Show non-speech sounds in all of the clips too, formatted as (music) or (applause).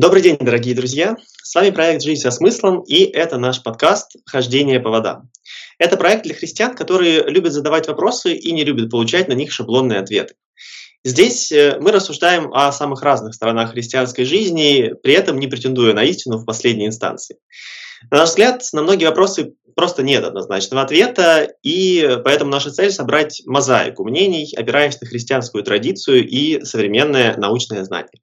Добрый день, дорогие друзья! С вами проект «Жизнь со смыслом» и это наш подкаст «Хождение по водам». Это проект для христиан, которые любят задавать вопросы и не любят получать на них шаблонные ответы. Здесь э, мы рассуждаем о самых разных сторонах христианской жизни, при этом не претендуя на истину в последней инстанции. На наш взгляд, на многие вопросы просто нет однозначного ответа, и поэтому наша цель – собрать мозаику мнений, опираясь на христианскую традицию и современное научное знание.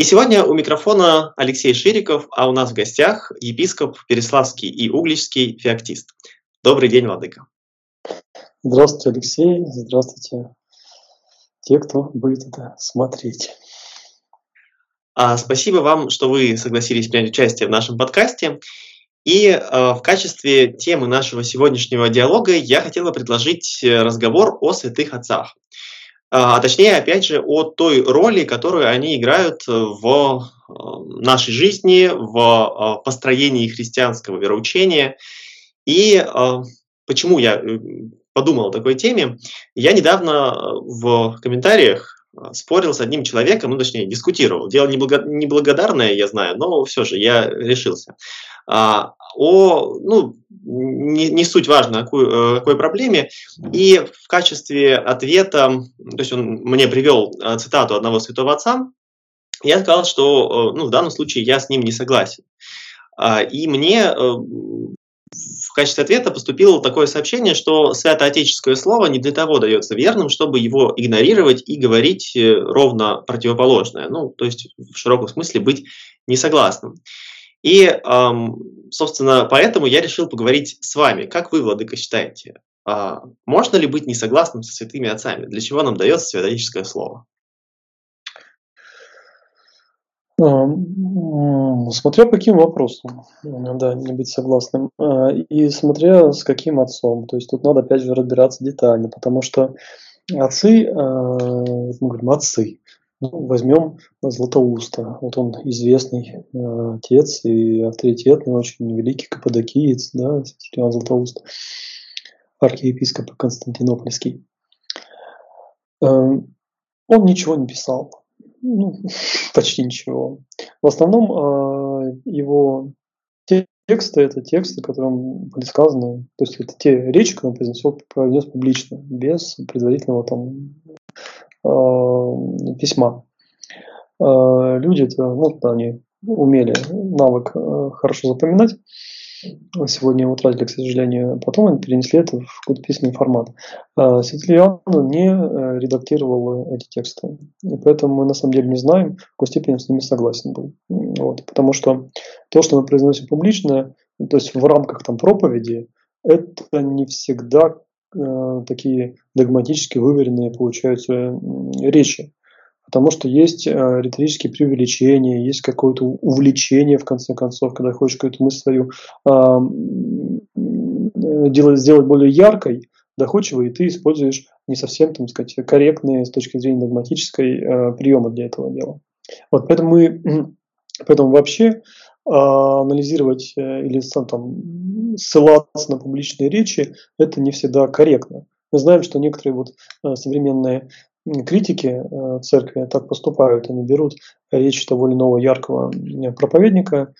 И сегодня у микрофона Алексей Шириков, а у нас в гостях епископ Переславский и Угличский феоктист. Добрый день, Владыка. Здравствуйте, Алексей. Здравствуйте, те, кто будет это смотреть. А, спасибо вам, что вы согласились принять участие в нашем подкасте. И э, в качестве темы нашего сегодняшнего диалога я хотел бы предложить э, разговор о святых отцах. А, а точнее, опять же, о той роли, которую они играют в э, нашей жизни, в э, построении христианского вероучения. И э, почему я подумал о такой теме? Я недавно в комментариях спорил с одним человеком, ну, точнее, дискутировал. Дело неблагодарное, я знаю, но все же я решился. А, о, ну, не, не суть важно, о какой, какой проблеме. И в качестве ответа, то есть он мне привел э, цитату одного святого отца, я сказал, что э, ну, в данном случае я с ним не согласен. А, и мне э, в качестве ответа поступило такое сообщение, что святоотеческое слово не для того дается верным, чтобы его игнорировать и говорить ровно противоположное. Ну, то есть в широком смысле быть несогласным. И, собственно, поэтому я решил поговорить с вами. Как вы, Владыка, считаете, а, можно ли быть несогласным со святыми отцами? Для чего нам дается святоотеческое слово? Смотря по каким вопросам, да, не быть согласным. А, и смотря с каким отцом. То есть тут надо опять же разбираться детально, потому что отцы, а, мы говорим отцы, ну, возьмем Златоуста. Вот он известный отец и авторитетный, очень великий каппадокиец, да, Иоанн Златоуст, архиепископ Константинопольский. Э, он ничего не писал, ну, (laughs) почти ничего. В основном э, его тексты – это тексты, которым были сказаны, то есть это те речи, которые он произнес, произнес публично, без предварительного там Э, письма. Э, люди, это, ну, они умели навык э, хорошо запоминать. Сегодня утратили, к сожалению. Потом они перенесли это в какой-то письменный формат. Святитель Иоанн не редактировал эти тексты. И поэтому мы на самом деле не знаем, в какой степени с ними согласен был. Вот. Потому что то, что мы произносим публично, то есть в рамках там, проповеди, это не всегда Э, такие догматически выверенные получаются речи. Потому что есть э, риторические преувеличения, есть какое-то увлечение, в конце концов, когда хочешь какую-то мысль свою а, делать, сделать более яркой, доходчивой, и ты используешь не совсем, там сказать, корректные с точки зрения догматической э, приемы для этого дела. Вот, поэтому мы, (clears throat) поэтому вообще а, анализировать э, или там, ссылаться на публичные речи, это не всегда корректно. Мы знаем, что некоторые вот э, современные критики э, церкви так поступают. Они берут речь того или яркого проповедника,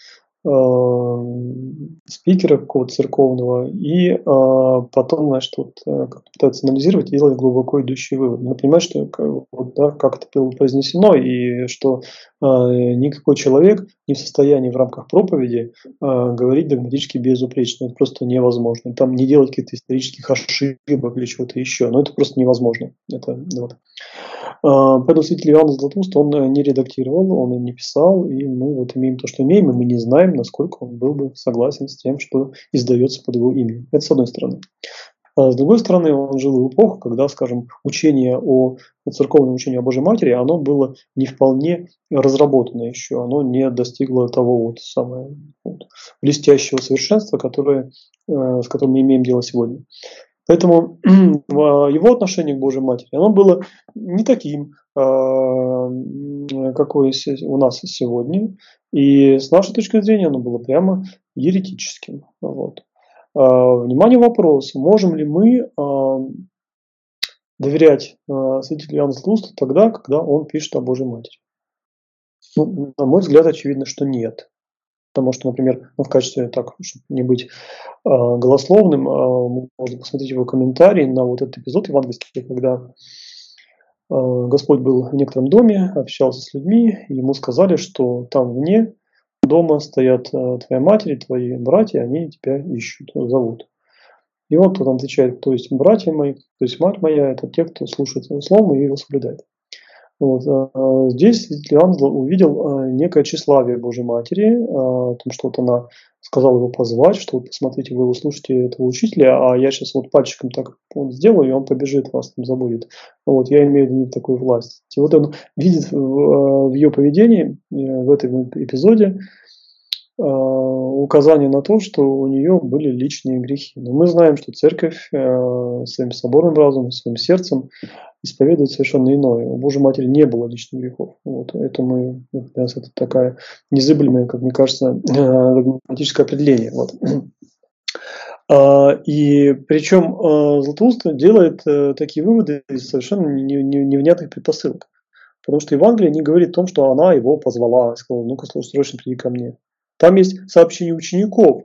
спикера какого-то церковного, и э, потом, значит, вот, э, пытаются анализировать и делать глубоко идущие выводы. Надо понимать, что вот, да, как это было произнесено, и что э, никакой человек не в состоянии в рамках проповеди э, говорить догматически безупречно. Это просто невозможно. Там не делать каких-то исторических ошибок или чего-то еще. Но это просто невозможно. Это, вот. А, поэтому святитель Иоанн Златоуст он э, не редактировал, он не писал, и мы вот имеем то, что имеем, и мы не знаем, насколько он был бы согласен с тем, что издается под его именем. Это с одной стороны. А с другой стороны, он жил в эпоху, когда, скажем, учение о церковном учении о Божьей Матери, оно было не вполне разработано еще, оно не достигло того вот самого вот, блестящего совершенства, которое, э, с которым мы имеем дело сегодня. Поэтому (clears throat) его отношение к Божьей Матери, оно было не таким, а, какое у нас сегодня. И с нашей точки зрения оно было прямо еретическим. Вот. А, внимание, вопрос. Можем ли мы а, доверять святителю Иоанну Златоусту тогда, когда он пишет о Божьей Матери? Ну, на мой взгляд, очевидно, что нет. Потому что, например, ну, в качестве, так, чтобы не быть э, голословным, э, можно посмотреть его комментарий на вот этот эпизод евангельский, когда э, Господь был в некотором доме, общался с людьми, и ему сказали, что там вне дома стоят э, твоя матерь, твои братья, они тебя ищут, зовут. И он потом отвечает, то есть братья мои, то есть мать моя, это те, кто слушает слово и его соблюдает. Вот. А, здесь Иоанн увидел а, некое тщеславие Божьей Матери, о том, что вот она сказала его позвать, что вот посмотрите, вы слушаете этого учителя, а я сейчас вот пальчиком так вот сделаю, и он побежит, вас там забудет. Вот, я имею в виду такую власть. И вот он видит в, в ее поведении, э, в этом эпизоде, указание на то, что у нее были личные грехи. Но мы знаем, что церковь своим соборным разумом, своим сердцем исповедует совершенно иное. У Божьей Матери не было личных грехов. Вот. Это мы, это такая незыблемая, как мне кажется, догматическое определение. Вот. А, и причем Златоуст делает э, такие выводы из совершенно невнятных предпосылок. Потому что Евангелие не говорит о том, что она его позвала, сказала, ну-ка, срочно приди ко мне. Там есть сообщение учеников,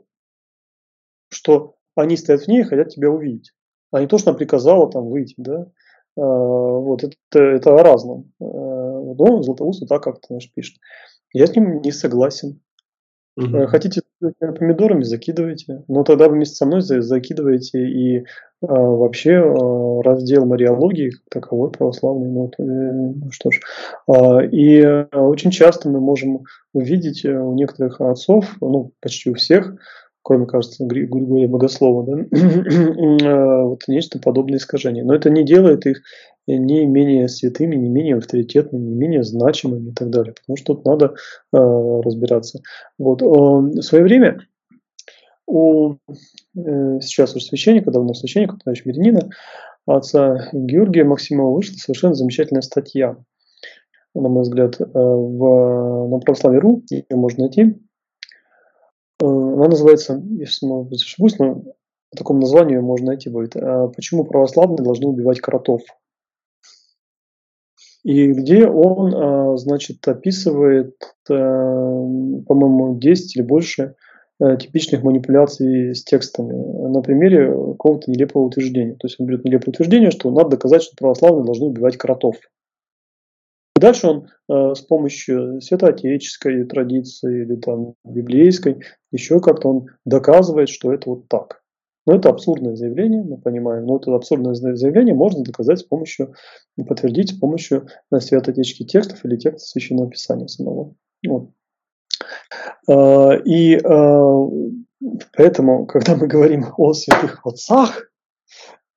что они стоят в ней и хотят тебя увидеть. А не то, что она приказала там выйти, да. Э, вот это, это о разном. Э, но Златоуст вот так как-то знаешь, пишет. Я с ним не согласен. Угу. Хотите помидорами, закидывайте. Но тогда вы вместе со мной закидываете и э, вообще э, раздел мариологии как таковой православный. Ну, э, ну что ж. Э, и э, очень часто мы можем увидеть у некоторых отцов, ну почти у всех, кроме, кажется, Григория Богослова, да, (clears throat) э, вот нечто подобное искажение. Но это не делает их не менее святыми, не менее авторитетными, не менее значимыми и так далее. Потому что тут надо э, разбираться. Вот. Э, в свое время у э, сейчас уже священника, давно священника, товарища Мирянина, отца Георгия Максимова вышла совершенно замечательная статья, на мой взгляд, э, в, на православие.ру, ее можно найти, она называется, если может быть ошибусь, но по такому названию можно найти будет. Э, Почему православные должны убивать кротов? И где он, э, значит, описывает, по-моему, 10 или больше типичных манипуляций с текстами на примере какого-то нелепого утверждения. То есть он берет нелепое утверждение, что надо доказать, что православные должны убивать кротов. Дальше он э, с помощью святоотеческой традиции или там библейской еще как-то он доказывает, что это вот так. Но это абсурдное заявление, мы понимаем. Но это абсурдное заявление можно доказать с помощью, подтвердить с помощью э, святоотеческих текстов или текста Священного Писания самого. Вот. Э, и э, поэтому, когда мы говорим о святых отцах,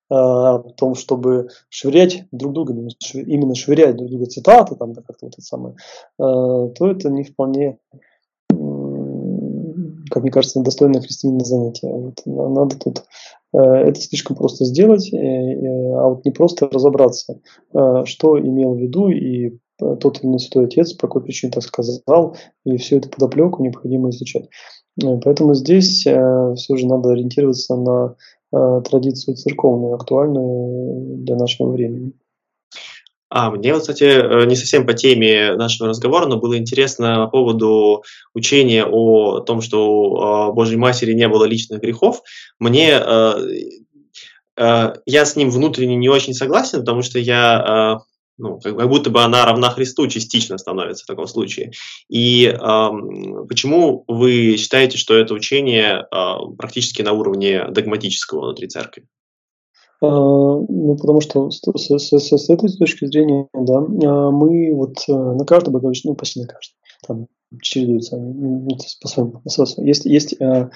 о том, чтобы швырять друг друга, именно швырять друг друга цитаты, там, да, как-то вот это самое, то это не вполне, как мне кажется, достойное христианина занятие. Вот, надо тут э, это слишком просто сделать, а вот не просто разобраться, э, что имел в виду и тот или иной святой отец, по какой причине так сказал, и всю эту подоплеку необходимо изучать. Э, поэтому здесь все же надо ориентироваться на Э, традицию церковную, актуальную для нашего времени. А, мне кстати, э, не совсем по теме нашего разговора, но было интересно по поводу учения о том, что у Божьей Матери не было личных грехов. Мне э, я с ним внутренне не очень согласен, потому что я ну, как, будто бы она равна Христу частично становится в таком случае. И э, почему вы считаете, что это учение э, практически на уровне догматического внутри церкви? А, ну, потому что с, с, с, с этой точки зрения, да, а, мы вот э, на каждом боговещении, ну, почти на каждом, там чередуются они, ну, по-своему. Есть, есть э,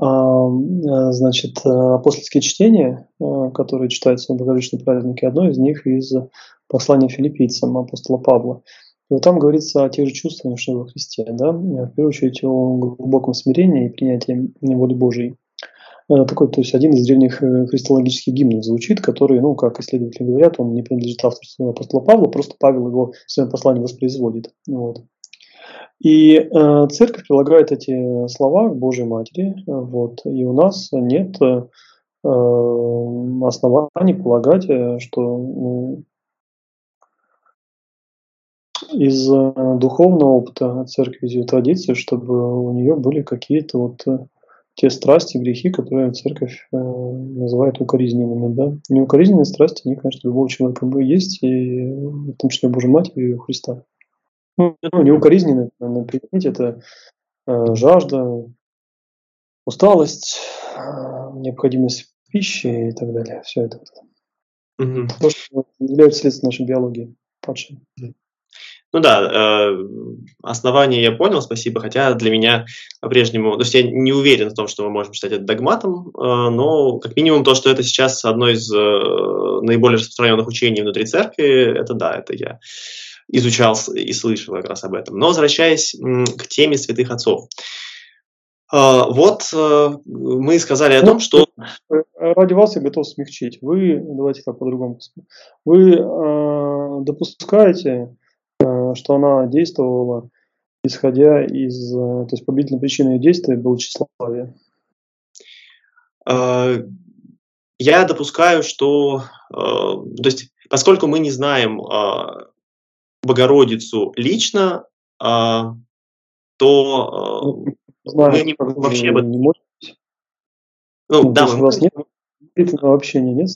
э, значит, апостольские чтения, э, которые читаются на боговещенные праздники. Одно из них из послания филиппийцам апостола Павла. И вот там говорится о тех же чувствах, что во Христе, да, в первую очередь о глубоком смирении и принятии воли Божией. Э, такой, то есть один из древних э, христологических гимнов звучит, который, ну, как исследователи говорят, он не принадлежит авторству апостола Павла, просто Павел его в своем послании воспроизводит. Вот. И э, церковь прилагает эти слова к Божьей Матери, вот, и у нас нет э, оснований полагать, что ну, из духовного опыта церкви, из ее традиции, чтобы у нее были какие-то вот те страсти, грехи, которые церковь э, называет укоризненными. Да? Неукоризненные страсти, они, конечно, у любого человека есть, и в том числе Божьей Матери и Христа. Ну, неукоризненные, надо применить, это э, жажда, усталость, э, необходимость пищи и так далее. Все это. Угу. То, что является следствием нашей биологии падшей. Ну да, э, основание я понял, спасибо, хотя для меня по-прежнему, то есть я не уверен в том, что мы можем считать это догматом, э, но как минимум то, что это сейчас одно из э, наиболее распространенных учений внутри церкви, это да, это я изучал и слышал как раз об этом. Но возвращаясь к теме святых отцов. Вот мы сказали о том, ну, что... Ради вас я готов смягчить. Вы, давайте так по-другому. Вы э, допускаете Э, что она действовала, исходя из, э, то есть победительной причиной ее действия было тщеславие. Э, я допускаю, что, то есть, поскольку мы не знаем Богородицу лично, то ну, знаем, мы не можем вообще об этом... Не можете. Ну, ну, да, мы... у вас нет общения, нет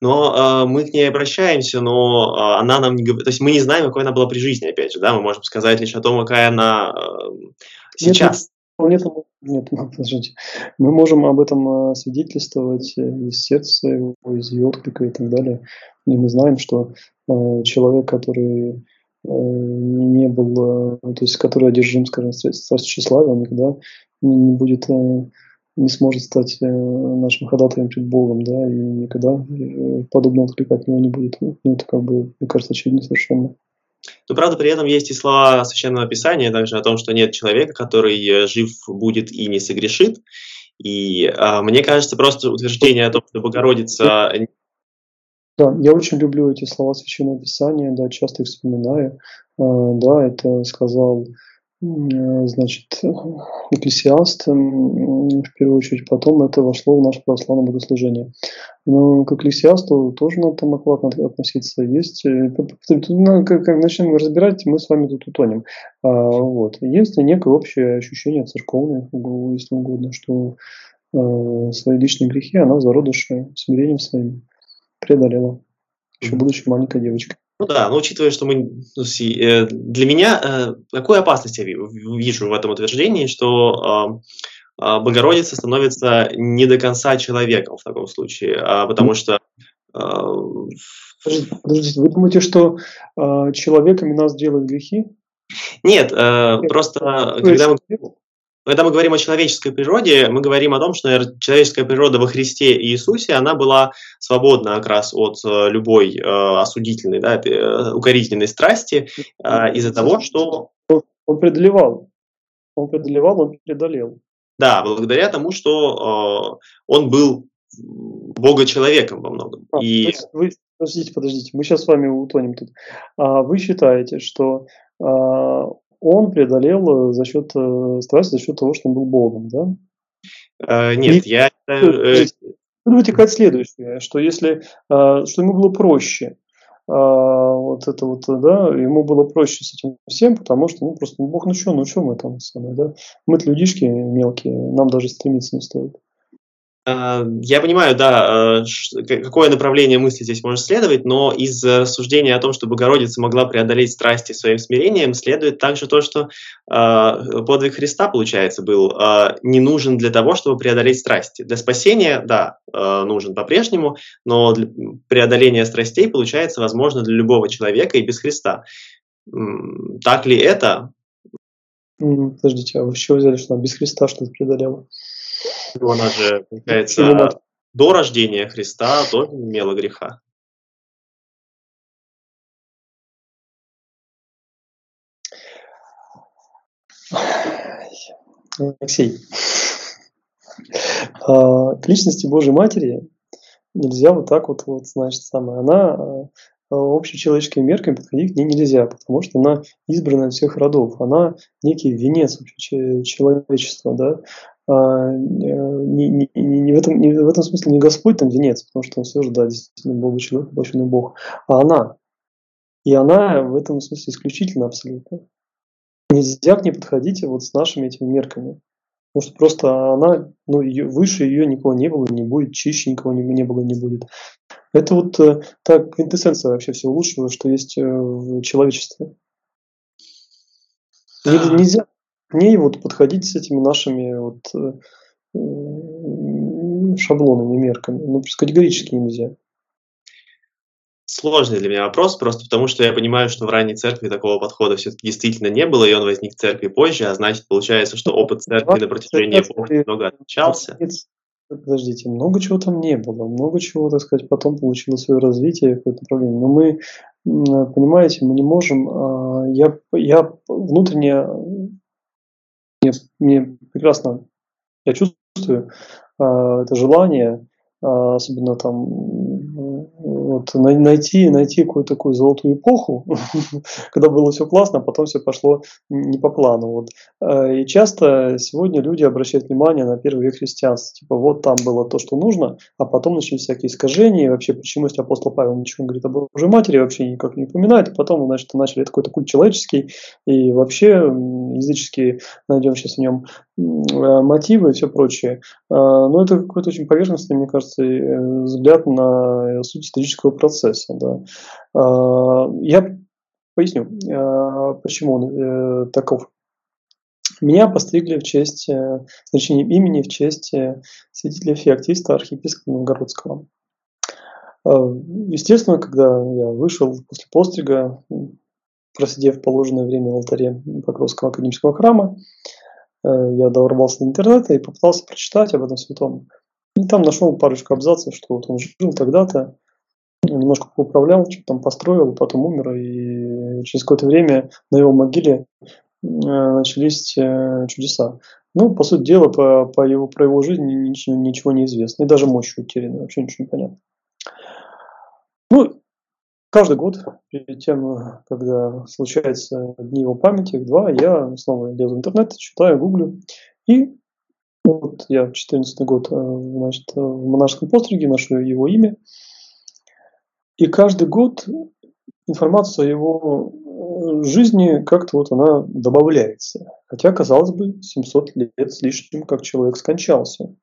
но э, мы к ней обращаемся, но э, она нам не говорит, то есть мы не знаем, какой она была при жизни, опять же, да, мы можем сказать лишь о том, какая она э, сейчас. Нет, (laughs) нет, нет, подождите. Мы можем об этом свидетельствовать из сердца своего, из ее отклика и так далее. И мы знаем, что э, человек, который э, не был, э, то есть который одержим, скажем, страстью тщеславия, никогда не, не будет э, не сможет стать э, нашим ходатаем перед Богом, да, и никогда э, подобного отклика от него не будет. Ну, это как бы, мне кажется, очевидно совершенно. Но, правда, при этом есть и слова Священного Писания также о том, что нет человека, который э, жив будет и не согрешит. И а, мне кажется, просто утверждение о том, что Богородица... Да, я очень люблю эти слова Священного Писания, да, часто их вспоминаю. А, да, это сказал Э, значит, экклесиаст, в первую очередь, потом это вошло в наше православное богослужение. Но к экклесиасту тоже надо там аккуратно относиться. Есть, э, ну, как, как начнем разбирать, мы с вами тут утонем. А, вот. Есть некое общее ощущение церковное, если угодно, что э, свои личные грехи она в зародыше смирением своим преодолела, еще будучи маленькой девочкой. Ну да, но учитывая, что мы ну, э, для меня э, какую опасность я вижу в этом утверждении, что э, Богородица становится не до конца человеком в таком случае, а потому что Подождите, вы думаете, что э, человеками нас делают грехи? Нет, э, просто когда мы, когда мы говорим о человеческой природе, мы говорим о том, что наверное, человеческая природа во Христе и Иисусе, она была свободна как раз от э, любой э, осудительной, да, э, укоризненной страсти э, из-за того, что... Он преодолевал. Он преодолевал, он преодолел. Да, благодаря тому, что э, он был Бога-человеком во многом. А, и... Вы, подождите, подождите, мы сейчас с вами утонем тут. А вы считаете, что а, он преодолел э, за счет э, страсти, за счет того, что он был Богом, да? А, нет, И, я... Э, вытекает следующее, что если, что ему было проще, вот это вот, да, ему было проще с этим всем, потому что, ну, просто, ну, Бог, ну что, ну что мы там, самое, да, мы-то людишки мелкие, нам даже стремиться не стоит. А, я понимаю, да, э, какое направление мысли здесь может следовать, но из рассуждения о том, что Богородица могла преодолеть страсти своим смирением, следует также то, что э, подвиг Христа, получается, был э, не нужен для того, чтобы преодолеть страсти. Для спасения, да, нужен по-прежнему, но для преодоления страстей, получается, возможно для любого человека и без Христа. Так ли это? Подождите, а вы чего взяли, что она без Христа что-то преодолела? Она же, получается, до рождения Христа тоже не имела греха. Алексей, а, к личности Божьей Матери нельзя вот так вот, вот значит, самое. Она а, общечеловеческими мерками подходить к ней нельзя, потому что она избрана из всех родов. Она некий венец человечества, да. А, не, не, не, в этом, не в этом смысле не Господь там венец, потому что он все же, да, действительно Бог человек, воплощенный Бог, а она. И она в этом смысле исключительно абсолютно. Нельзя к ней подходить вот с нашими этими мерками. Потому что просто она, ну, ее, выше ее никого не было, не будет, чище никого не, не было, не будет. Это вот э, та квинтэссенция вообще всего лучшего, что есть э, в человечестве. Нельзя к ней вот подходить с этими нашими вот э, шаблонами, мерками. Ну, просто категорически нельзя сложный для меня вопрос, просто потому что я понимаю, что в ранней церкви такого подхода все-таки действительно не было, и он возник в церкви позже, а значит, получается, что опыт церкви на протяжении эпох немного отличался. Подождите, много чего там не было, много чего, так сказать, потом получило свое развитие, какое-то направление. Но мы, понимаете, мы не можем, а, я, я внутренне, мне, мне прекрасно, я чувствую а, это желание, а, особенно там вот, найти, найти какую-то такую золотую эпоху, (laughs) когда было все классно, а потом все пошло не по плану. Вот. Э, и часто сегодня люди обращают внимание на первый век христианства. Типа вот там было то, что нужно, а потом начались всякие искажения. И вообще, почему если апостол Павел ничего не говорит об Божьей матери, вообще никак не упоминает. И потом, значит, начали какой-то культ человеческий. И вообще языческие, найдем сейчас в нем мотивы и все прочее. Э, но это какой-то очень поверхностный, мне кажется, э, взгляд на суть исторического процесса. Да. Я поясню, почему он таков. Меня постригли в честь, значение имени в честь святителя Феоктиста, архиепископа Новгородского. Естественно, когда я вышел после пострига, просидев положенное время в алтаре Покровского академического храма, Э, я дорвался до интернета и попытался прочитать об этом святом. И там нашел парочку абзацев, что вот он жил тогда-то, немножко управлял, что-то там построил, потом умер, и через какое-то время на его могиле э, начались э, чудеса. Ну, по сути дела, по, по его, про его жизнь ничего, ничего не известно. И даже мощь утеряна, вообще ничего не понятно. Ну, Каждый год, перед тем, когда случаются дни его памяти, их два, я снова лезу в интернет, читаю, гуглю. И вот я 14 год э, значит, в монашеском постриге ношу его имя. И каждый год информация о его э, жизни как-то вот она добавляется. Хотя, казалось бы, 700 лет с лишним, как человек скончался.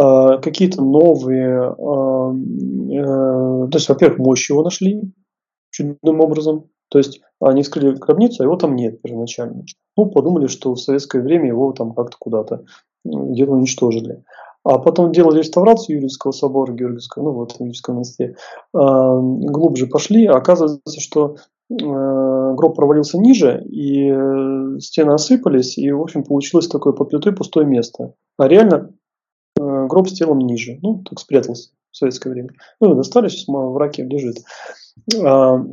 А, какие-то новые, а, э, то есть, во-первых, мощь его нашли чудным образом, то есть они вскрыли гробницу, а его там нет первоначально. Ну, подумали, что в советское время его там как-то куда-то где-то уничтожили. А потом делали реставрацию Юрьевского собора Георгиевского, ну вот в Юрьевском монастыре, а, глубже пошли, а оказывается, что э, гроб провалился ниже, и э, стены осыпались, и, в общем, получилось такое под плитой пустое место. А реально гроб с телом ниже. Ну, так спрятался в советское время. Ну, достали, сейчас в раке лежит. А,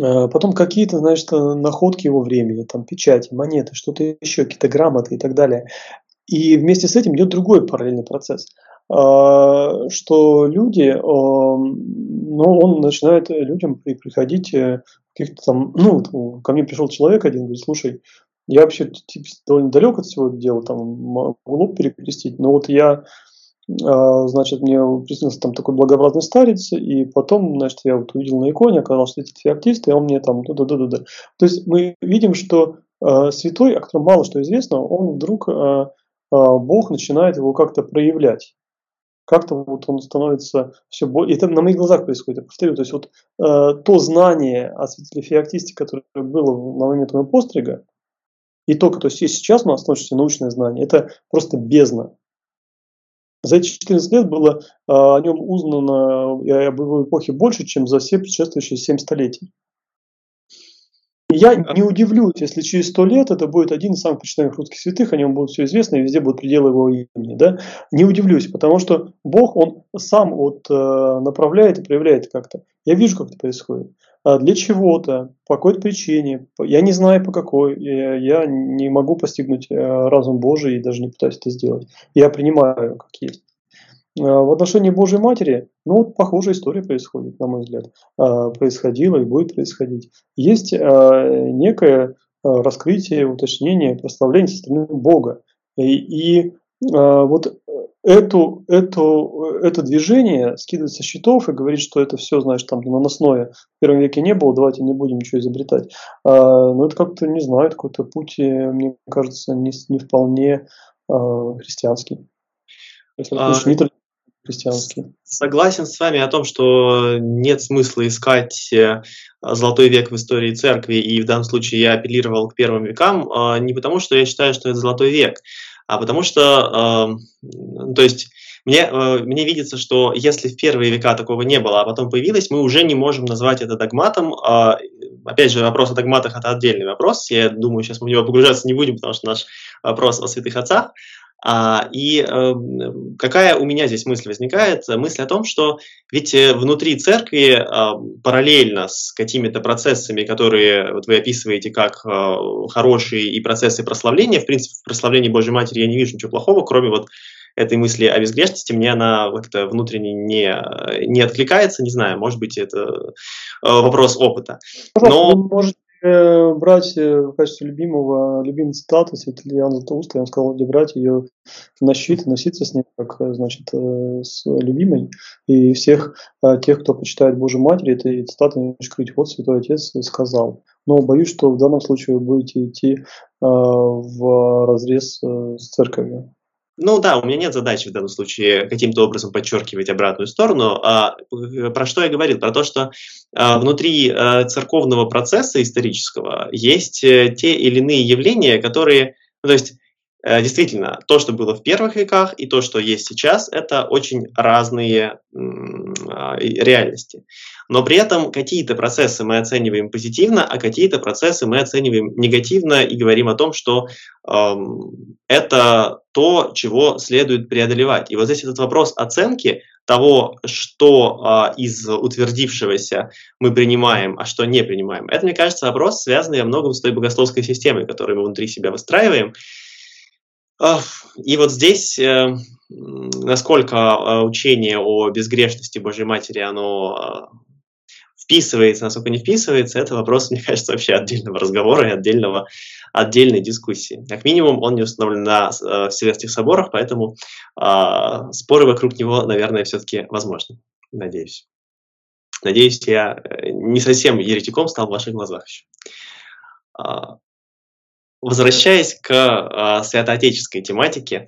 а, потом какие-то, значит, находки его времени, там печати, монеты, что-то еще, какие-то грамоты и так далее. И вместе с этим идет другой параллельный процесс, а, что люди, ну, он начинает людям приходить э, каких-то там, ну, ко мне пришел человек один, говорит, слушай, я вообще типа, довольно далек от всего дела, там могу перекрестить, но вот я, а, значит, мне приснился там такой благообразный старец, и потом, значит, я вот увидел на иконе, оказалось, что это феоктист, и он мне там да да да да То есть мы видим, что э, святой, о котором мало что известно, он вдруг, э, Бог начинает его как-то проявлять как-то вот он становится все более... Это на моих глазах происходит, я повторю. То есть вот э, то знание о святителе Феоктисте, которое было на момент моего пострига, и то, то есть сейчас у нас точно научное знание, это просто бездна. За эти 14 лет было а, о нем узнано и об его эпохе больше, чем за все предшествующие 7 столетий. Я не удивлюсь, если через сто лет это будет один из самых почитаемых русских святых, о нем будет все известно, и везде будут пределы его имени. Да? Не удивлюсь, потому что Бог, Он сам вот, э, направляет и проявляет как-то. Я вижу, как это происходит. А для чего-то, по какой-то причине, я не знаю по какой, я не могу постигнуть э, разум Божий и даже не пытаюсь это сделать. Я принимаю как есть. А, в отношении Божьей Матери, ну, вот похожая история происходит, на мой взгляд. А, происходила и будет происходить. Есть некое раскрытие, уточнение, прославление со стороны Бога. И, и вот эту, эту, это движение скидывать со счетов и говорить, что это все, значит, там наносное в первом веке не было, давайте не будем ничего изобретать. А, ну, это как-то, не знаю, какой-то путь, э, мне кажется, не, не вполне а, христианский. Если а, не христианский. Согласен с вами о том, что нет смысла искать э, золотой век в истории церкви, и в данном случае я апеллировал к первым векам, а, не потому что я считаю, что это золотой век, а потому что, э, то есть, мне, э, мне видится, что если в первые века такого не было, а потом появилось, мы уже не можем назвать это догматом. Э, опять же, вопрос о догматах – это отдельный вопрос. Я думаю, сейчас мы в него погружаться не будем, потому что наш вопрос о святых отцах. А, и э, какая у меня здесь мысль возникает? Мысль о том, что ведь э, внутри церкви э, параллельно с какими-то процессами, которые вот вы описываете как э, хорошие и процессы прославления, в принципе, в прославлении Божьей Матери я не вижу ничего плохого, кроме вот этой мысли о безгрешности, мне она как-то внутренне не, не откликается, не знаю, может быть, это э, вопрос опыта. Но... Вы можете Э, брать э, в качестве любимого, любимой цитаты Иоанна Златоуста, он сказал, где брать ее на щит, носиться с ней, как, э, значит, с любимой. И всех тех, кто почитает Божью Матерь, этой цитаты не скрыть. Вот Святой Отец сказал. Но боюсь, что в данном случае вы будете идти в разрез с церковью. Ну да, у меня нет задачи в данном случае каким-то образом подчеркивать обратную сторону. А, про что я говорил? Про то, что а, внутри а, церковного процесса исторического есть а, те или иные явления, которые, ну, то есть Э, действительно, то, что было в первых веках, и то, что есть сейчас, это очень разные а, реальности. Но при этом какие-то процессы мы оцениваем позитивно, а какие-то процессы мы оцениваем негативно и говорим о том, что э, это то, чего следует преодолевать. И вот здесь этот вопрос оценки того, что э, из утвердившегося мы принимаем, а что не принимаем, это, мне кажется, вопрос, связанный во многом с той богословской системой, которую мы внутри себя выстраиваем. И вот здесь, э, насколько э, учение о безгрешности Божьей Матери, оно э, вписывается, насколько не вписывается, это вопрос, (laughs) мне кажется, вообще отдельного разговора и отдельного, отдельной дискуссии. Как минимум, он не установлен на Вселенских соборах, поэтому э, споры вокруг него, наверное, все-таки возможны. Надеюсь. Надеюсь, я не совсем еретиком стал в ваших глазах еще. Возвращаясь к э, святоотеческой тематике,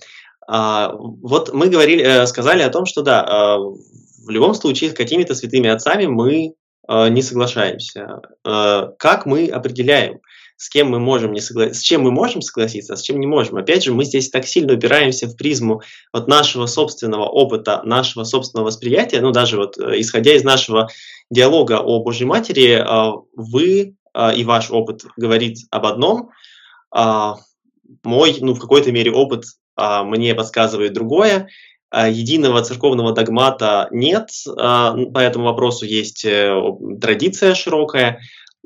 э, вот мы говорили, э, сказали о том, что да, э, в любом случае с какими-то святыми отцами мы э, не соглашаемся. Э, как мы определяем, с кем мы можем не согласиться, с чем мы можем согласиться, а с чем не можем. Опять же, мы здесь так сильно упираемся в призму вот нашего собственного опыта, нашего собственного восприятия, ну даже вот э, исходя из нашего диалога о Божьей Матери, э, вы э, и ваш опыт говорит об одном, а, мой, ну, в какой-то мере опыт а, мне подсказывает другое. А, единого церковного догмата нет, по этому вопросу есть э, традиция широкая.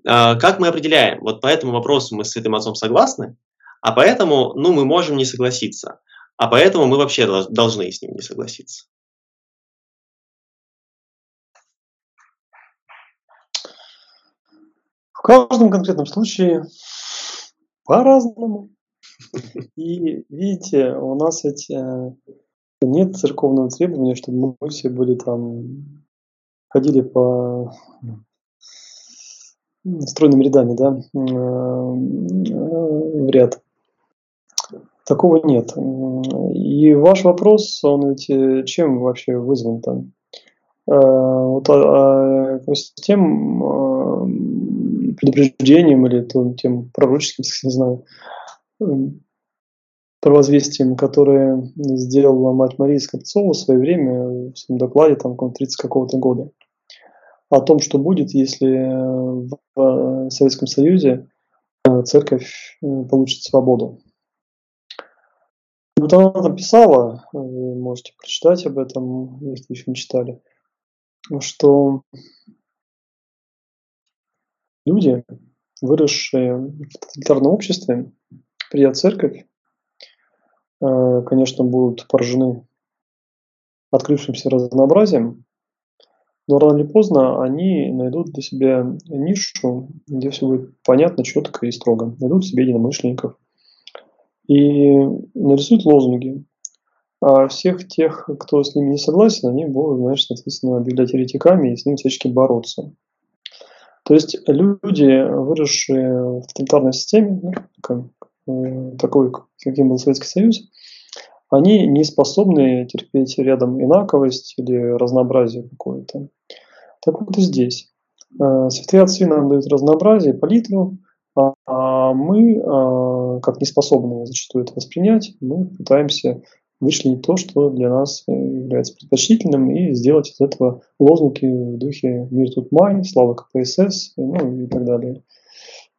Как мы определяем? Вот по этому вопросу мы с этим отцом согласны, а поэтому, ну, мы можем не согласиться, а поэтому мы вообще должны с ним не согласиться. В каждом конкретном случае по-разному. И видите, у нас ведь э, нет церковного требования, чтобы мы все были там, ходили по стройными рядами, да, э, в ряд. Такого нет. И ваш вопрос, он ведь э, чем вообще вызван там? Вот, а, а, тем, предупреждением или тем пророческим, (laughs) не знаю, эм, провозвестием, которое сделала мать Мария Скопцова в свое время в своем докладе, там, 30 какого-то года, о том, что будет, если в Советском Союзе э, церковь э, получит свободу. Вот она там писала, вы можете прочитать об этом, если еще не читали, что Люди, выросшие в тоталитарном обществе, придя в церковь, э, конечно, будут поражены открывшимся разнообразием, но рано или поздно они найдут для себя нишу, где все будет понятно, четко и строго. Найдут себе единомышленников и нарисуют лозунги. А всех тех, кто с ними не согласен, они будут, знаешь, соответственно, объявлять еретиками и с ним всячески бороться. То есть люди, выросшие в тоталитарной системе, ну, как, э, такой, каким был Советский Союз, они не способны терпеть рядом инаковость или разнообразие какое-то. Так вот и здесь. Э, святые отцы нам дают разнообразие, палитру, а, а мы, а, как неспособные зачастую это воспринять, мы пытаемся вычленить то, что для нас э, является предпочтительным, и сделать из этого лозунги в духе «Мир тут май», «Слава КПСС», ну и так далее.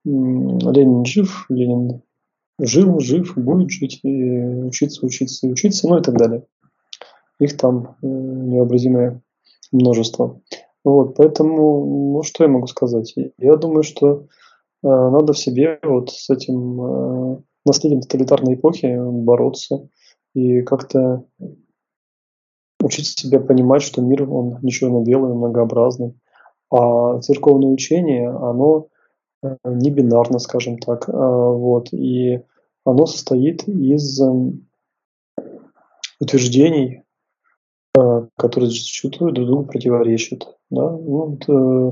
Ленин жив, Ленин жил, жив, будет жить, и учиться, учиться и учиться, ну и так далее. Их там э, невообразимое множество. Вот, поэтому, ну что я могу сказать? Я думаю, что э, надо в себе вот с этим э, наследием тоталитарной эпохи бороться и как-то учить себя понимать, что мир, он не черно-белый, многообразный. А церковное учение, оно э, не бинарно, скажем так. А, вот, и оно состоит из эм, утверждений, э, которые зачастую друг другу противоречат. Да? Ну, э,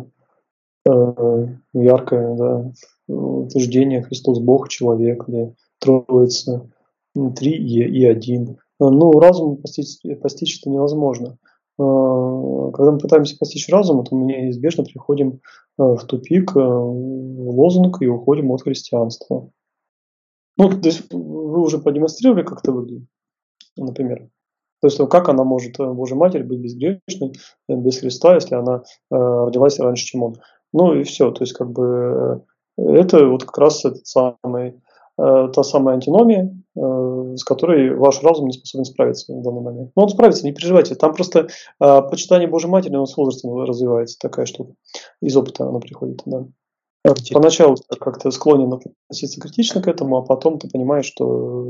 яркое да, утверждение Христос Бог, человек, или Троица, три и, и один. Ну, разум постичь, постичь это невозможно. Э, когда мы пытаемся постичь разум, то мы неизбежно приходим в тупик, в лозунг и уходим от христианства. Ну, то есть вы уже продемонстрировали, как это выглядит, например. То есть как она может, э, Божья Матерь, быть безгрешной, э, без Христа, если она э, родилась раньше, чем он. Ну и все. То есть как бы э, это вот как раз этот самый, э, та самая антиномия, э, с которой ваш разум не способен справиться в данный момент. Но он справится, не переживайте. Там просто э, почитание Божьей Матери, оно с возрастом развивается, такая штука. Из опыта она приходит, да. Поначалу как-то склонен относиться критично к этому, а потом ты понимаешь, что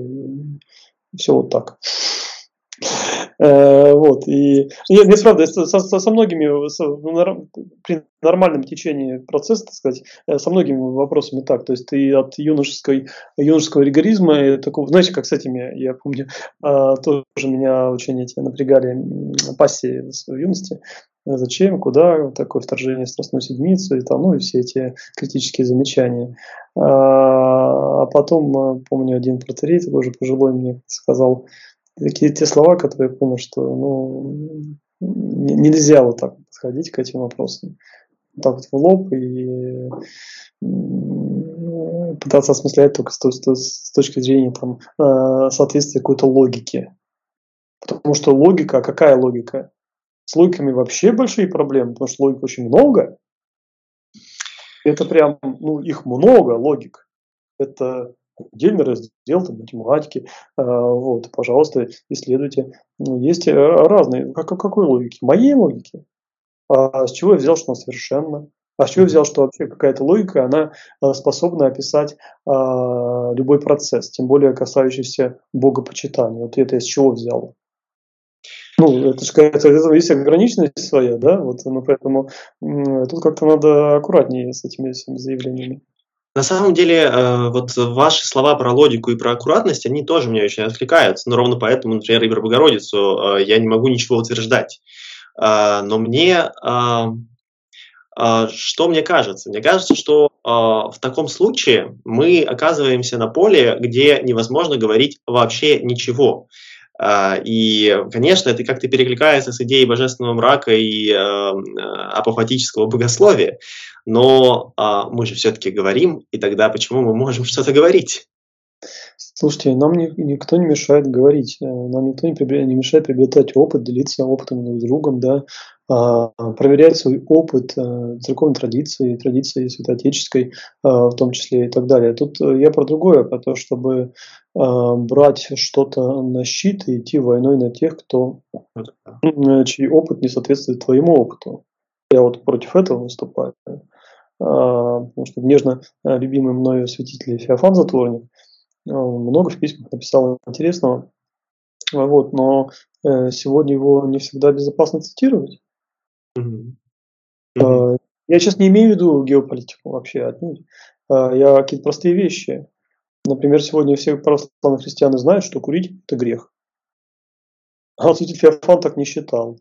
все вот так. Э, вот, и нет, нет, правда, со, со, со многими, со, ну, при нормальном течении процесса, так сказать, э, со многими вопросами так, то есть ты от юношеской, юношеского ригоризма, такого, знаете, как с этими, я помню, а, тоже меня очень эти напрягали пассии в юности, зачем, куда, такое вторжение в Страстную Седмицу, и, там, ну, и все эти критические замечания. А, а потом, помню, один протерей, такой же пожилой мне сказал такие те слова, которые я понял, что ну, нельзя вот так подходить к этим вопросам. Так вот в лоб и пытаться осмыслять только с, с, с точки зрения там, соответствия какой-то логике. Потому что логика, а какая логика? С логиками вообще большие проблемы, потому что логик очень много. Это прям, ну, их много, логик. Это отдельный раздел там, математики. А, вот, пожалуйста, исследуйте. Ну, есть э, разные. Как, какой логики? Моей логики. А с чего я взял, что она совершенно? А с чего я взял, что вообще какая-то логика, она э, способна описать а, любой процесс, тем более касающийся богопочитания. Вот это я с чего взял? Ну, это же какая-то есть ограниченность своя, да, вот, ну, поэтому тут как-то надо аккуратнее с этими всеми заявлениями. На самом деле, э, вот ваши слова про логику и про аккуратность, они тоже меня очень отвлекаются. Но ровно поэтому, например, и про Богородицу э, я не могу ничего утверждать. Э, но мне... Что мне кажется? Мне кажется, что в таком случае мы оказываемся на поле, где невозможно говорить вообще ничего. А, и, конечно, это как-то перекликается с идеей божественного мрака и э, апофатического богословия, но э, мы же все-таки говорим, и тогда почему мы можем (laughs) что-то говорить? Слушайте, нам ни, никто не мешает говорить, э, нам никто не, не мешает приобретать опыт, делиться опытом друг с другом, да, а, проверять свой опыт э, церковной традиции, традиции святоотеческой а, в том числе и так далее. Тут э, я про другое, про то, чтобы а, брать что-то на щит и идти войной на тех, кто, чей опыт не соответствует твоему опыту. Я вот против этого выступаю. Потому что нежно любимый мною святитель Феофан Затворник – много в письмах написал интересного. Вот, но э, сегодня его не всегда безопасно цитировать. Mm-hmm. Mm-hmm. Я сейчас не имею в виду геополитику вообще отнюдь. Я какие-то простые вещи. Например, сегодня все православные христиане знают, что курить – это грех. А святитель Феофан так не считал.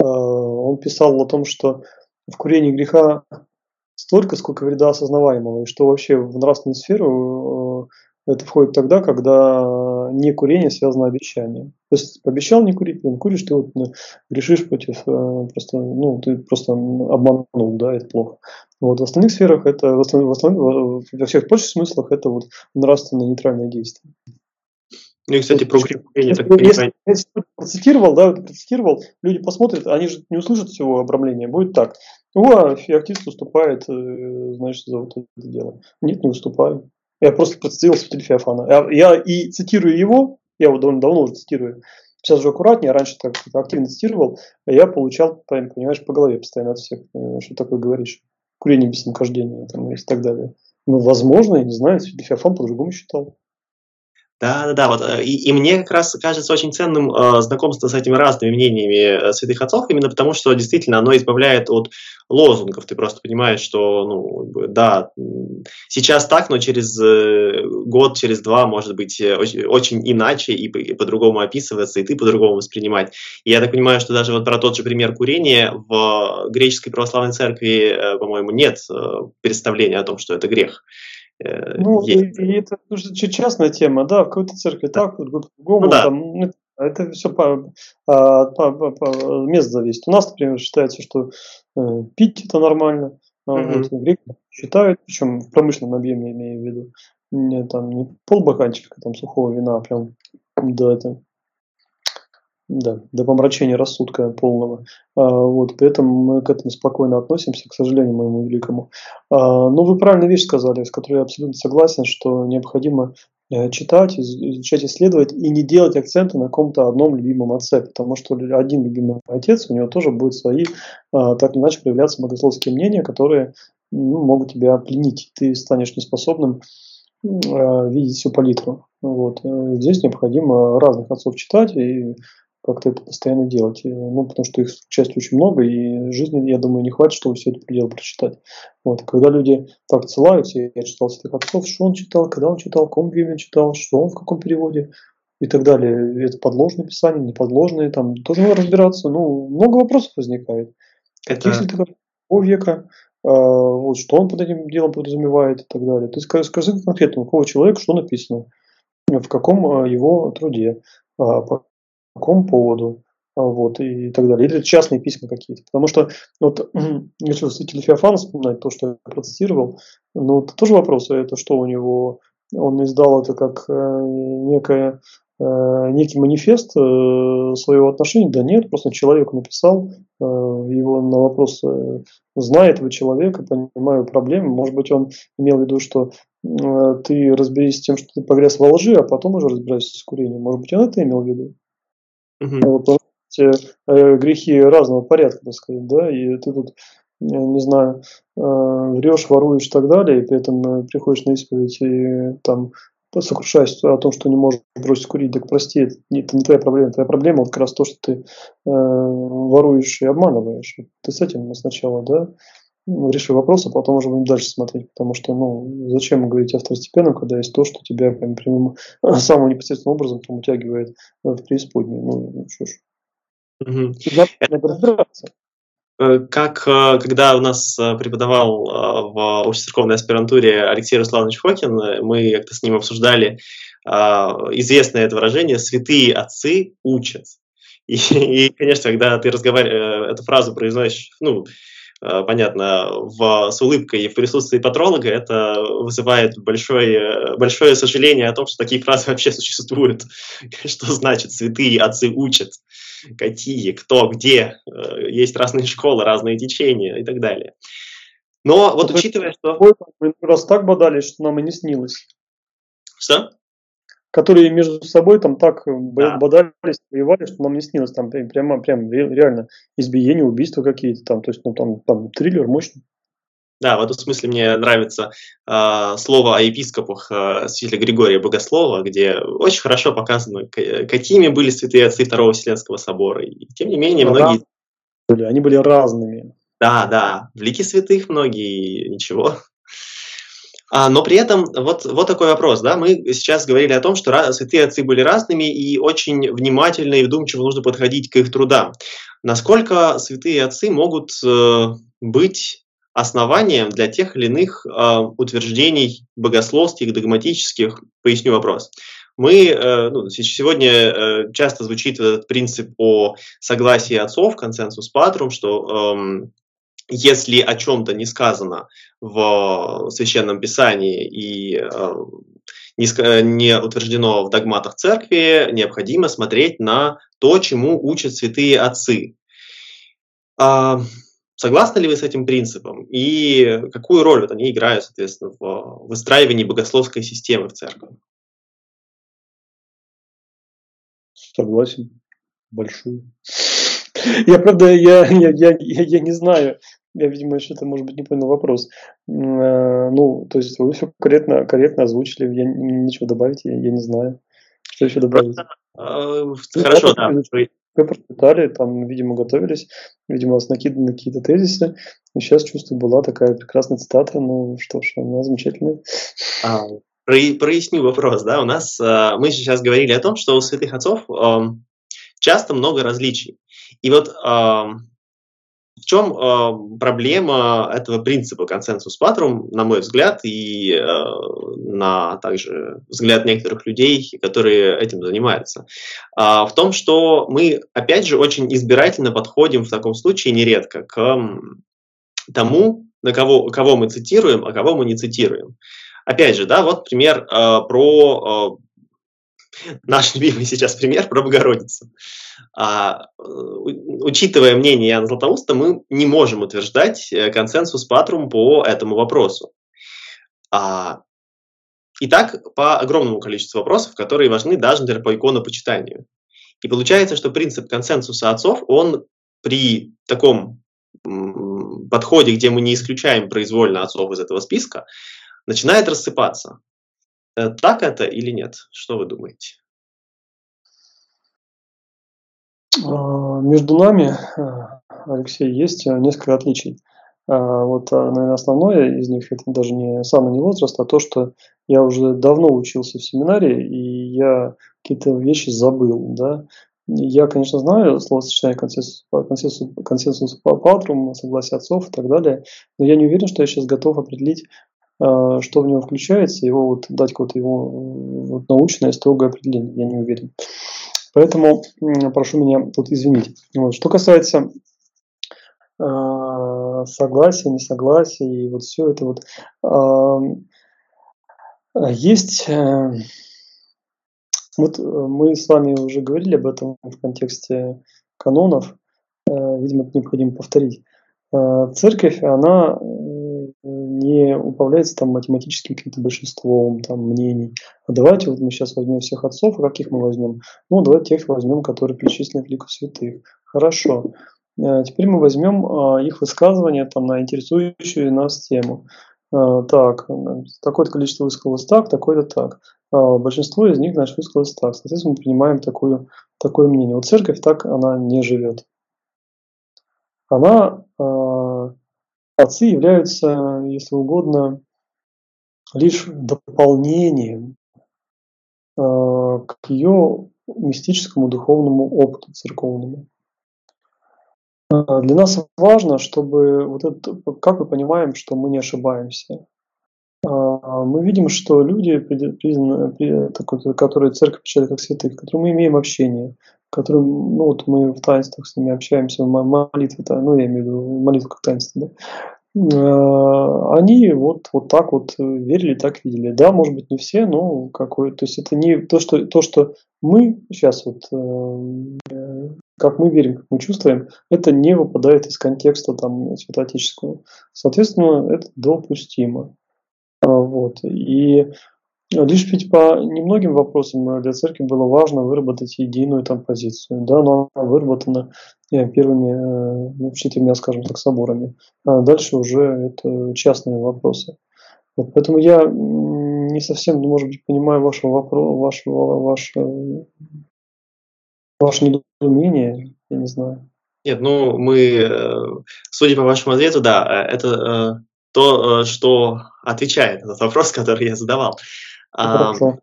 А, он писал о том, что в курении греха столько, сколько вреда осознаваемого, и что вообще в нравственную сферу это входит тогда, когда не курение связано обещанием. То есть пообещал не курить, ты куришь, ты вот ну, грешишь против, э, просто, ну, ты просто обманул, да, это плохо. Вот в остальных сферах это, в основном, в основном, во всех прочих смыслах это вот нравственное нейтральное действие. Ну и, кстати, про укрепление, так понимаю. Если процитировал, да, процитировал, люди посмотрят, они же не услышат всего обрамления. Будет так. О, феоктист выступает, э, значит, за вот это дело. Нет, не выступаю. Я просто процитировал святителя Феофана. Я, я и цитирую его, я его довольно давно уже цитирую, сейчас уже аккуратнее, раньше так активно цитировал, а я получал, понимаешь, по голове постоянно от всех, э, что такое говоришь. Курение без самокождения там, и так далее. Ну, возможно, я не знаю, Феофан по-другому считал. Да-да-да, вот, э, и, и мне как раз кажется очень ценным э, знакомство с этими разными мнениями э, святых отцов, именно потому что действительно оно избавляет от лозунгов. Ты просто понимаешь, что, ну, да, сейчас так, но через э, год, через два, может быть, э, очень, очень иначе и, по-другому описываться, и ты по-другому воспринимать. И я так понимаю, что даже вот про тот же пример курения в греческой православной церкви, э, по-моему, нет э, представления о том, что это грех. Э, ну, есть. И, и это уже частная тема, да, в какой-то церкви да. так, в по-другому. Ну, да. там, ну, это все по, по, по, по мест зависит. У нас, например, считается, что э, пить это нормально. Mm-hmm. Вот, греки считают, причем в промышленном объеме имею в виду. Не, там, не полбоканчика там, сухого вина, а прям да, это да, до помрачения рассудка полного. А, вот, поэтому мы к этому спокойно относимся, к сожалению моему великому. А, но вы правильную вещь сказали, с которой я абсолютно согласен, что необходимо э, читать, изучать, исследовать и не делать акценты на каком-то одном любимом отце, потому что один любимый отец, у него тоже будут свои, а, так или иначе, проявляться богословские мнения, которые ну, могут тебя пленить. Ты станешь неспособным видеть всю палитру. Вот. Э, здесь необходимо разных отцов читать и как-то это постоянно делать. Ну, потому что их, к счастью, очень много, и жизни, я думаю, не хватит, чтобы все это дело прочитать. Вот. Когда люди так ссылаются, я читал святых отцов, что он читал, когда он читал, ком время читал, что он в каком переводе и так далее. Это подложное писание, не подложное, там тоже надо разбираться. Ну, много вопросов возникает. Каких это... святых века, а, вот, что он под этим делом подразумевает и так далее. Есть скажи, скажи конкретно, у какого человека что написано, в каком а, его труде, а, по какому поводу, а, вот, и так далее. Или частные письма какие-то. Потому что, вот, (clears throat) если святитель Феофана вспоминать то, что я процитировал, ну, это тоже вопрос, это что у него, он издал это как э, некое, э, некий манифест э, своего отношения? Да нет, просто человек написал его на вопрос, знает этого человека, понимаю проблемы. Может быть, он имел в виду, что ты разберись с тем, что ты погряз во лжи, а потом уже разбирайся с курением. Может быть, он это имел в виду? Э, грехи разного порядка, так сказать, да, и ты тут, не знаю, э, врешь, воруешь и так далее, и при этом приходишь на исповедь и там сокрушаясь о том, что не можешь бросить курить, так прости, это не, это не твоя проблема. Твоя проблема вот как раз то, что ты э, воруешь и обманываешь. Ты с этим сначала, да, реши вопрос, а потом уже будем дальше смотреть, потому что, ну, зачем говорить о второстепенном, когда есть то, что тебя прям, прям самым непосредственным образом там утягивает в преисподнюю. Ну, ну что ж. Угу. Как когда у нас э, преподавал э, в общецерковной аспирантуре Алексей Русланович Фокин, мы как-то с ним обсуждали известное это выражение «святые отцы учат». И, (laughs) и конечно, когда ты разговариваешь, эту фразу произносишь, ну, Э, понятно, в, с улыбкой в присутствии патролога, это вызывает большое, большое сожаление о том, что такие фразы (laughs) вообще существуют. (laughs) Что значит «святые отцы учат», какие, кто, где, э, есть разные школы, разные течения и так далее. Но вот учитывая, что... Мы раз так бодались, что нам и не снилось. Что? Которые между собой там так э, да. бодались, воевали, что нам не снилось. Там прямо, прям реально избиения, убийства какие-то там. То есть, ну, там, там триллер мощный. Да, в этом смысле мне нравится э, слово о епископах э, святителя Григория Богослова, где очень хорошо показано, какими были святые отцы Второго Вселенского собора. И тем не менее, многие... Да, они были разными. Да, да. В лике святых многие ничего. А, но при этом вот, вот такой вопрос, да, мы сейчас говорили о том, что святые отцы были разными и очень внимательно и вдумчиво нужно подходить к их трудам. Насколько святые отцы могут э, быть основанием для тех или иных э, утверждений богословских, догматических? Поясню вопрос. Мы э, ну, сегодня э, часто звучит этот принцип о согласии отцов, консенсус патрум, что э, если о чем-то не сказано в священном писании и э, не, не утверждено в догматах церкви, необходимо смотреть на то, чему учат святые отцы. А, согласны ли вы с этим принципом? И какую роль вот они играют, соответственно, в выстраивании богословской системы в церкви? Согласен. Большую. Я, правда, я, я, я, я не знаю, я, видимо, еще это, может быть, не понял вопрос. Э, ну, то есть вы все корректно, корректно озвучили, я ничего добавить, я, я не знаю. Что еще добавить? Э, хорошо, да. Вы прочитали, там, видимо, готовились, видимо, у вас накиданы какие-то тезисы, и сейчас, чувствую, была такая прекрасная цитата, ну что ж, она замечательная. А, проясню вопрос, да, у нас, э, мы сейчас говорили о том, что у святых отцов эм, часто много различий. И вот эм, в чем э, проблема этого принципа консенсус патрум, на мой взгляд, и э, на также взгляд некоторых людей, которые этим занимаются? Э, в том, что мы, опять же, очень избирательно подходим в таком случае нередко к тому, на кого, кого мы цитируем, а кого мы не цитируем. Опять же, да, вот пример э, про э, наш любимый сейчас пример про Богородицу. А, учитывая мнение Яна Златоуста, мы не можем утверждать э, консенсус патрум по этому вопросу. А, и так по огромному количеству вопросов, которые важны даже для по иконопочитанию. И получается, что принцип консенсуса отцов, он при таком подходе, где мы не исключаем произвольно отцов из этого списка, начинает рассыпаться. Э, так это или нет? Что вы думаете? А, между нами, э, Алексей, есть э, несколько отличий. А, вот, наверное, основное из них это даже не самый не возраст, а то, что я уже давно учился в семинаре, и я какие-то вещи забыл, да. Я, конечно, знаю словосочетание консенсус, консенсус, консенсус по патрум, согласие отцов и так далее, но я не уверен, что я сейчас готов определить, что в него включается, его вот дать какое-то его вот, научное строгое определение, я не уверен. Поэтому прошу меня тут извинить. Вот. Что касается э, согласия, несогласия и вот все это вот э, есть э, вот мы с вами уже говорили об этом в контексте канонов, э, видимо, это необходимо повторить. Э, церковь, она не управляется там математическим каким-то большинством там, мнений. А давайте вот мы сейчас возьмем всех отцов, а каких мы возьмем? Ну, давайте тех возьмем, которые причислены к лику святых. Хорошо. Э, теперь мы возьмем а, их высказывания там, на интересующую нас тему. А, так, такое-то количество высказалось так, такое-то так. Большинство из них, значит, высказалось так. Соответственно, мы принимаем такую, такое мнение. Вот церковь так, она не живет. Она Отцы являются, если угодно, лишь дополнением э, к ее мистическому духовному опыту церковному. Э, для нас важно, чтобы вот это, как мы понимаем, что мы не ошибаемся. Э, мы видим, что люди, которые церковь печатает как святых, которым мы имеем общение, которым, ну вот мы в таинствах с ними общаемся, молитвы, ну я имею в виду молитву как таинство, да, э, они вот, вот так вот верили, так видели. Да, может быть, не все, но какой то есть это не то, что, то, что мы сейчас вот, э, как мы верим, как мы чувствуем, это не выпадает из контекста там святоотеческого. Соответственно, это допустимо. Вот. И Лишь ведь по немногим вопросам для церкви было важно выработать единую там позицию. Да, но она выработана э, первыми э, ну, четырьмя, скажем так, соборами. А дальше уже это частные вопросы. Вот, поэтому я не совсем, ну, может быть, понимаю вашего вопроса, вашего, ваше, ваше недоумение, я не знаю. Нет, ну мы, э, судя по вашему ответу, да, это то, что отвечает на вопрос, (laughs) который я задавал. Хорошо.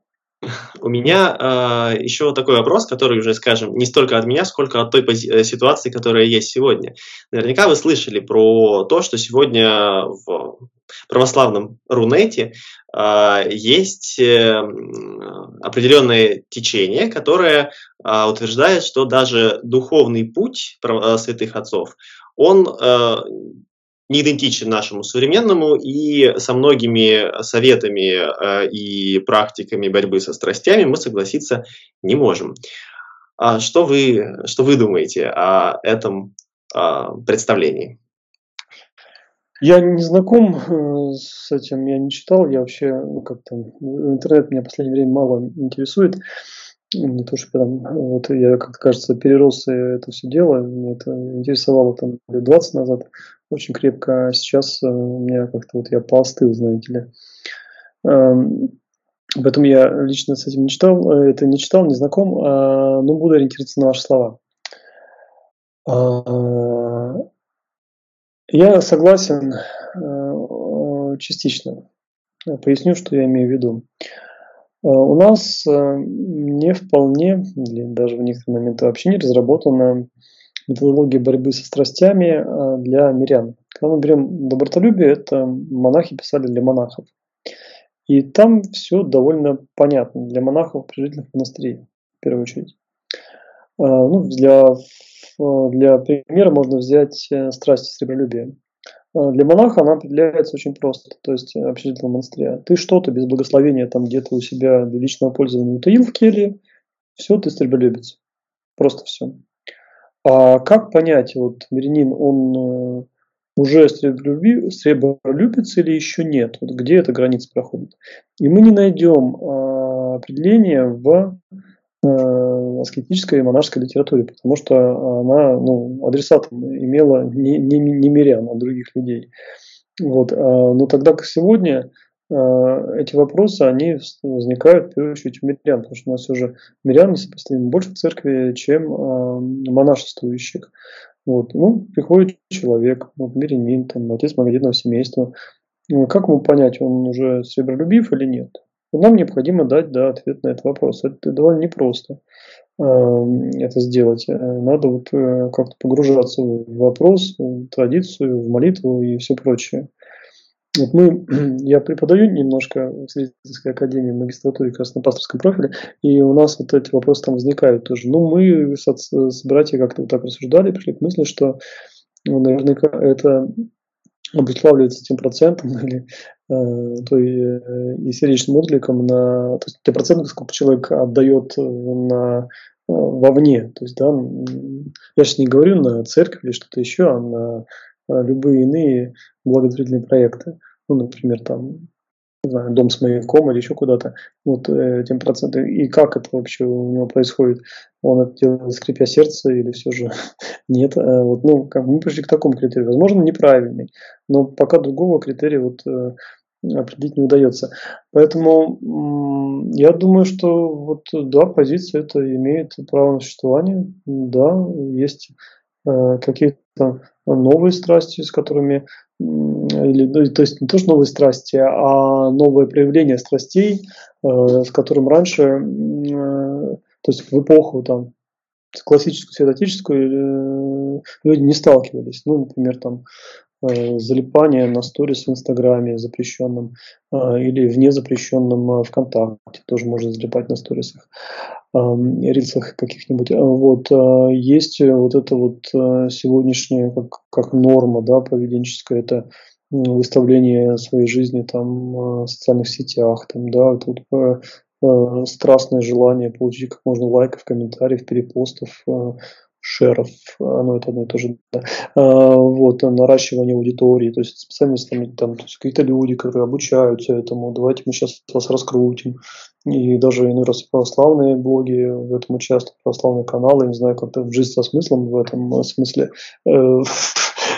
У меня э, еще такой вопрос, который уже, скажем, не столько от меня, сколько от той пози- ситуации, которая есть сегодня. Наверняка вы слышали про то, что сегодня в православном Рунете э, есть э, определенное течение, которое э, утверждает, что даже духовный путь э, святых отцов, он э, не идентичен нашему современному, и со многими советами э, и практиками борьбы со страстями мы согласиться не можем. А что вы, что вы думаете о этом а, представлении? Я не знаком э, с этим, я не читал, я вообще ну, как-то интернет меня в последнее время мало интересует. Не то, что прям, вот я, как кажется, перерос это все дело, мне это интересовало там лет 20 назад очень крепко, а сейчас э, у меня как-то вот я поостыл, знаете ли. Эм, поэтому я лично с этим не читал, э, это не читал, не знаком, а, но буду ориентироваться на ваши слова. А, я согласен э, частично. Поясню, что я имею в виду. У нас не вполне, или даже в некоторые моменты вообще не разработана методологии борьбы со страстями а, для мирян. Когда мы берем добротолюбие, это монахи писали для монахов. И там все довольно понятно для монахов прижительных монастырей, в первую очередь. Ну, для, для примера можно взять э, страсть сребролюбия. А, для монаха она определяется очень просто, то есть общежительного монастыря. Ты что-то без благословения там где-то у себя для личного пользования утаил в келье, все, ты сребролюбец. Просто все. А как понять, вот мирянин, он э, уже сребролюбец или еще нет? Вот где эта граница проходит? И мы не найдем а, определения в э, аскетической и монашеской литературе, потому что она ну, адресатом имела не, не, не мирян, а других людей. Вот. А, но тогда как сегодня Э, эти вопросы, они возникают в первую очередь у мирян, потому что у нас уже мирян несопоставимо больше в церкви, чем э, монашествующих. Вот. Ну, приходит человек, вот, мирянин, там, отец многодетного семейства. Ну, как ему понять, он уже сребролюбив или нет? Нам необходимо дать да, ответ на этот вопрос. Это довольно непросто э, это сделать. Надо вот как-то погружаться в вопрос, в традицию, в молитву и все прочее. Вот мы, (clears throat) я преподаю немножко в Свидетельской академии магистратуре как раз на пасторском профиле, и у нас вот эти вопросы там возникают тоже. Ну, мы с, с братьями как-то вот так рассуждали, пришли к мысли, что ну, наверняка это обуславливается тем процентом (laughs) или э, той э, и сердечным откликом на то есть тем процентом, сколько человек отдает на э, вовне. То есть, да, я сейчас не говорю на церковь или что-то еще, а на э, любые иные благотворительные проекты ну, например, там, не знаю, дом с маяком или еще куда-то, вот э, этим процентом. И как это вообще у него происходит? Он это делает, скрипя сердце, или все же (laughs) нет? Э, вот, ну, как мы пришли к такому критерию. Возможно, неправильный, но пока другого критерия вот э, определить не удается. Поэтому я думаю, что вот да, позиция это имеет право на существование. Да, есть какие-то новые страсти, с которыми или, ну, то есть не то, что новые страсти, а новое проявление страстей, э, с которым раньше, э, то есть в эпоху там классическую, святотическую э, люди не сталкивались. Ну, например, там э, залипание на сторис в Инстаграме запрещенном э, или в незапрещенном э, ВКонтакте тоже можно залипать на сторисах, э, рилсах каких-нибудь. Вот э, есть вот это вот э, сегодняшняя как, как норма, да, поведенческая, это выставление своей жизни там в социальных сетях, там, да, тут э, э, страстное желание получить как можно лайков, комментариев, перепостов, э, шеров, ну это одно и то же, да. а, вот, наращивание аудитории, то есть специальность там, то есть какие-то люди, которые обучаются этому, давайте мы сейчас вас раскрутим, и даже иной раз православные блоги в этом участвуют, православные каналы, не знаю, как-то жизнь со смыслом в этом смысле (laughs)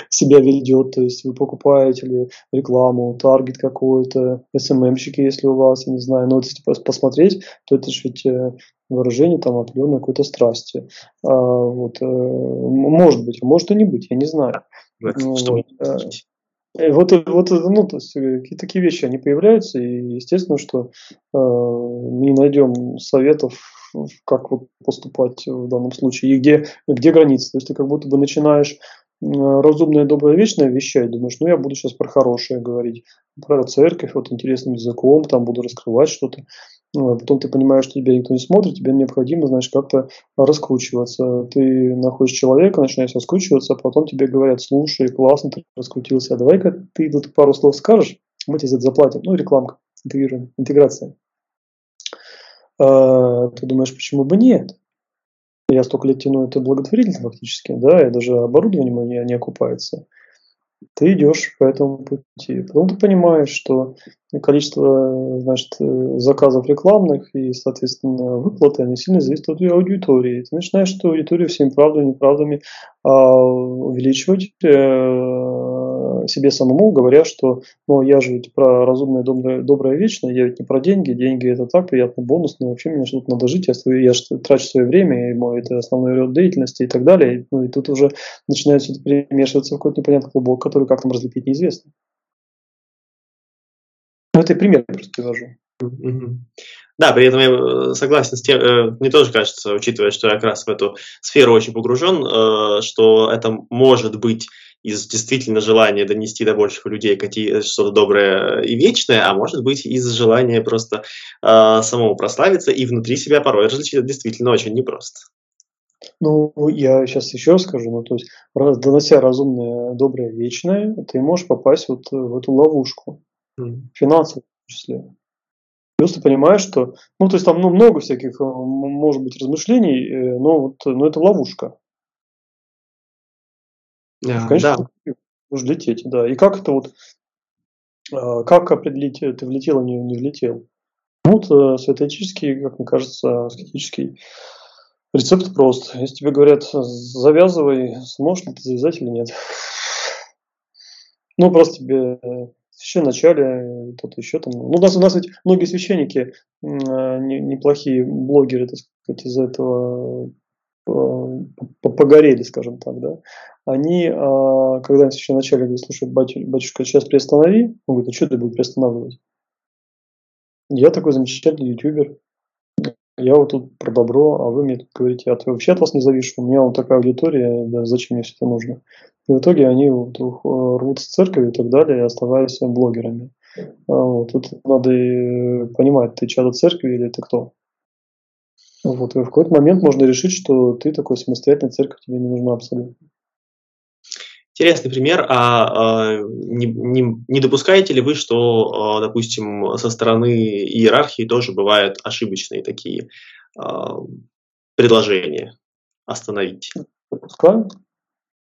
себя ведет, то есть вы покупаете ли рекламу, таргет какой-то, СММщики, если у вас, я не знаю, но вот если посмотреть, то это же ведь э, выражение там определенной какой-то страсти. А, вот, э, может быть, может и не быть, я не знаю. Ну, вот. И вот, вот, ну, то есть э, такие вещи, они появляются, и естественно, что э, не найдем советов, как вот поступать в данном случае, и где, где границы. То есть ты как будто бы начинаешь разумное, доброе, вечное вещать, думаешь, ну я буду сейчас про хорошее говорить, про церковь, вот интересным языком, там буду раскрывать что-то. Ну, а потом ты понимаешь, что тебя никто не смотрит, тебе необходимо, значит, как-то раскручиваться. Ты находишь человека, начинаешь раскручиваться, а потом тебе говорят, слушай, классно, ты раскрутился, а давай-ка ты тут пару слов скажешь, мы тебе за это заплатим. Ну, рекламка, интеграция. А, ты думаешь, почему бы нет? Я столько лет тяну это благотворительно фактически, да, и даже оборудование мое не окупается. Ты идешь по этому пути. Потом ты понимаешь, что количество значит, заказов рекламных и, соответственно, выплаты, они сильно зависят от аудитории. Ты начинаешь эту аудиторию всеми правдами, неправдами а, увеличивать, э, себе самому, говоря, что ну, я же ведь про разумное, доброе, доброе, вечное, я ведь не про деньги, деньги это так, приятно, бонус, но вообще мне что-то надо жить, я, свое, я трачу свое время, и мой, это основной род деятельности и так далее. Ну, и тут уже начинает все это перемешиваться в какой-то непонятный клубок, который как там разлепить неизвестно. Ну, это пример просто привожу. Да, при этом я э, согласен с тем, э, мне тоже кажется, учитывая, что я как раз в эту сферу очень погружен, э, что это может быть из действительно желания донести до больших людей какие, что-то доброе и вечное, а может быть из желания просто э, самому прославиться и внутри себя порой различить действительно очень непросто. Ну, я сейчас еще скажу, ну, то есть, донося разумное, доброе, вечное, ты можешь попасть вот в эту ловушку, mm. финансовую в числе. Плюс ты понимаешь, что, ну, то есть там ну, много всяких, э, может быть, размышлений, э, но вот, но это ловушка. А, Конечно, да. нужно лететь, да. И как это вот, а, как определить, ты влетел или не влетел? Ну, вот э, святоэтический, как мне кажется, аскетический рецепт прост. Если тебе говорят, завязывай, сможешь ли ты завязать или нет? Ну, просто тебе еще в начале, кто-то еще там. Ну, у нас, у нас ведь многие священники, а, неплохие блогеры, так сказать, из этого погорели, скажем так, да, они, а, когда еще вначале говорят, слушай, батюшка, сейчас приостанови, он говорит, а что ты будешь приостанавливать? Я такой замечательный ютубер, я вот тут про добро, а вы мне тут говорите, я вообще от вас не завишу, у меня вот такая аудитория, да, зачем мне все это нужно? И в итоге они вот рвутся с церковью и так далее, оставаясь блогерами. А вот, тут надо понимать, ты чадо церкви или ты кто? Вот, и в какой-то момент можно решить, что ты такой самостоятельный, церковь тебе не нужна абсолютно. Интересный пример. А, а не, не, не допускаете ли вы, что, а, допустим, со стороны иерархии тоже бывают ошибочные такие а, предложения остановить? Допускаю.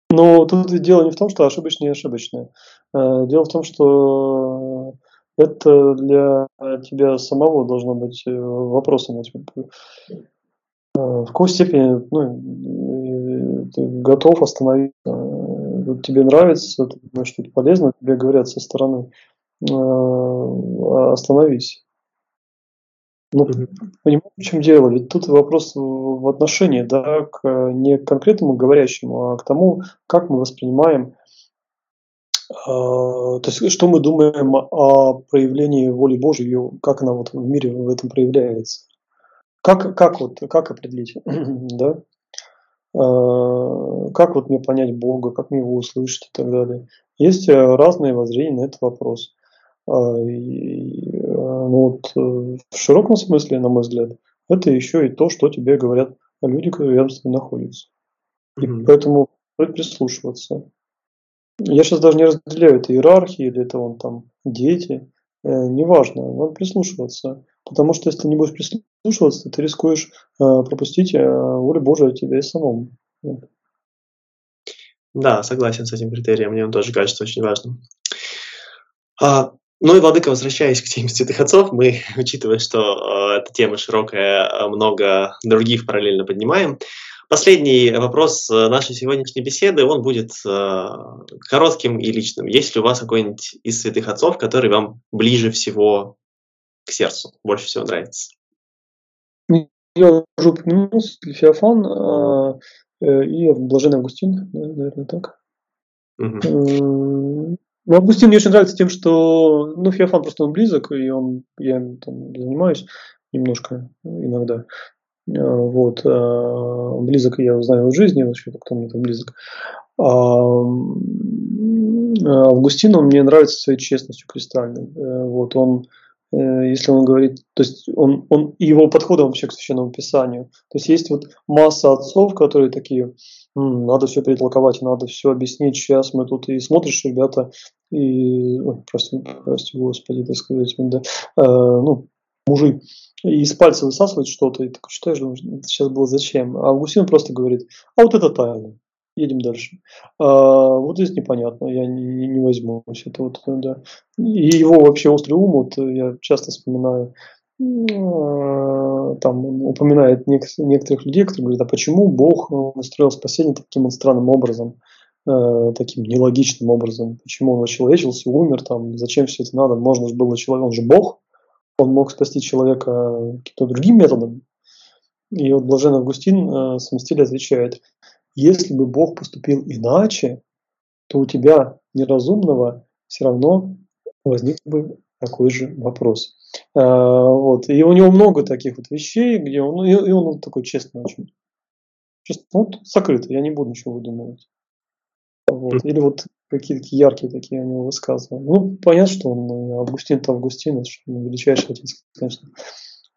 Но тут дело не в том, что ошибочные и ошибочные. Э, дело в том, что это для тебя самого должно быть э, вопросом. Э, в какой степени ну, ты готов остановиться? Тебе нравится, ты думаешь, что это полезно, тебе говорят со стороны остановись. Ну, понимаешь, в чем дело? Ведь тут вопрос в отношении, да, к, не к конкретному говорящему, а к тому, как мы воспринимаем то есть, что мы думаем о проявлении воли Божьей, как она вот в мире в этом проявляется? Как, как, вот, как определить? (clears throat) да? А, как вот мне понять Бога, как мне его услышать и так далее? Есть э, разные воззрения на этот вопрос. А, и, ну вот, э, в широком смысле, на мой взгляд, это еще и то, что тебе говорят люди, которые рядом с тобой находятся. И mm-hmm. поэтому стоит прислушиваться. Я сейчас даже не разделяю, это иерархии или это вон там дети, э, неважно, надо прислушиваться. Потому что если не будешь прислушиваться, ты рискуешь э, пропустить э, волю Божию от тебя и самому. Да, согласен с этим критерием, мне он тоже кажется очень важным. А, ну и, Владыка, возвращаясь к теме святых отцов, мы, (laughs) учитывая, что э, эта тема широкая, э, много других параллельно поднимаем, Последний вопрос э, нашей сегодняшней беседы, он будет э, коротким и личным. Есть ли у вас какой-нибудь из святых отцов, который вам ближе всего к сердцу, больше всего нравится? Я уже упомянул Феофан э, и Блаженный Августин, наверное, так. Угу. Ну, Августин мне очень нравится тем, что, ну, Феофан просто он близок, и он, я там занимаюсь немножко иногда. А, вот, а, близок я знаю в жизни, вообще, кто мне там близок. А, Августин, он мне нравится своей честностью кристальной. Э, вот, он, э, если он говорит, то есть он, он его подходом вообще к священному писанию. То есть есть вот масса отцов, которые такие, надо все перетолковать, надо все объяснить. Сейчас мы тут и смотришь, ребята, и, ой, прости, прости, господи, так сказать, да, э, ну, мужи, и из пальца высасывать что-то, и такой читаешь, думаешь, сейчас было зачем? А Августин просто говорит, а вот это тайна, едем дальше. А, вот здесь непонятно, я не, не, возьмусь. Это вот, да. И его вообще острый ум, вот я часто вспоминаю, а, там упоминает некоторых людей, которые говорят, а почему Бог настроил спасение таким странным образом, э, таким нелогичным образом, почему он очеловечился, умер, там, зачем все это надо, можно же было человек, он же Бог, он мог спасти человека каким-то другим методом. И вот Блаженный Августин э, стиле отвечает, если бы Бог поступил иначе, то у тебя неразумного все равно возник бы такой же вопрос. А, вот. И у него много таких вот вещей, где он, и он вот такой честный очень. Честно, вот закрыто, я не буду ничего выдумывать. Вот. Или вот какие-то яркие такие у него высказывания. Ну, понятно, что он ну, Августин-то Августин, это величайший отец, конечно.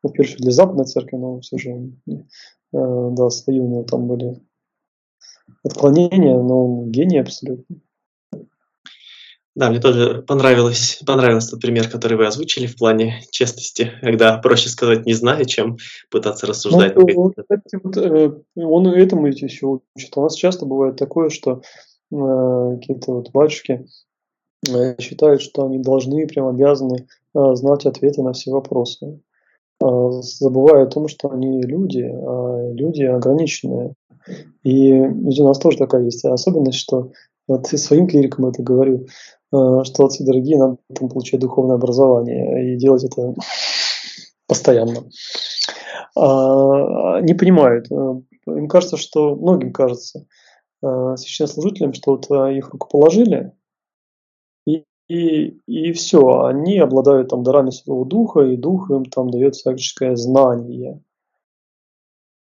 Во-первых, для западной церкви, но все же, э, да, свои у него там были отклонения, но он гений абсолютно. Да, мне тоже понравилось, понравился тот пример, который вы озвучили в плане честности, когда проще сказать «не знаю», чем пытаться рассуждать. Ну, вот, вот, э, он этому ведь еще учит. У нас часто бывает такое, что какие-то вот батюшки э, считают, что они должны, прям обязаны э, знать ответы на все вопросы. Э, забывая о том, что они люди, а люди ограниченные. И у нас тоже такая есть особенность, что вот своим клирикам это говорю, Э, что отцы дорогие, надо там получать духовное образование и делать это постоянно. А, не понимают. Э, им кажется, что, многим кажется, э, священнослужителям, что вот их рукоположили, и, и, и все, они обладают там дарами Святого Духа, и Дух им там дает всяческое знание.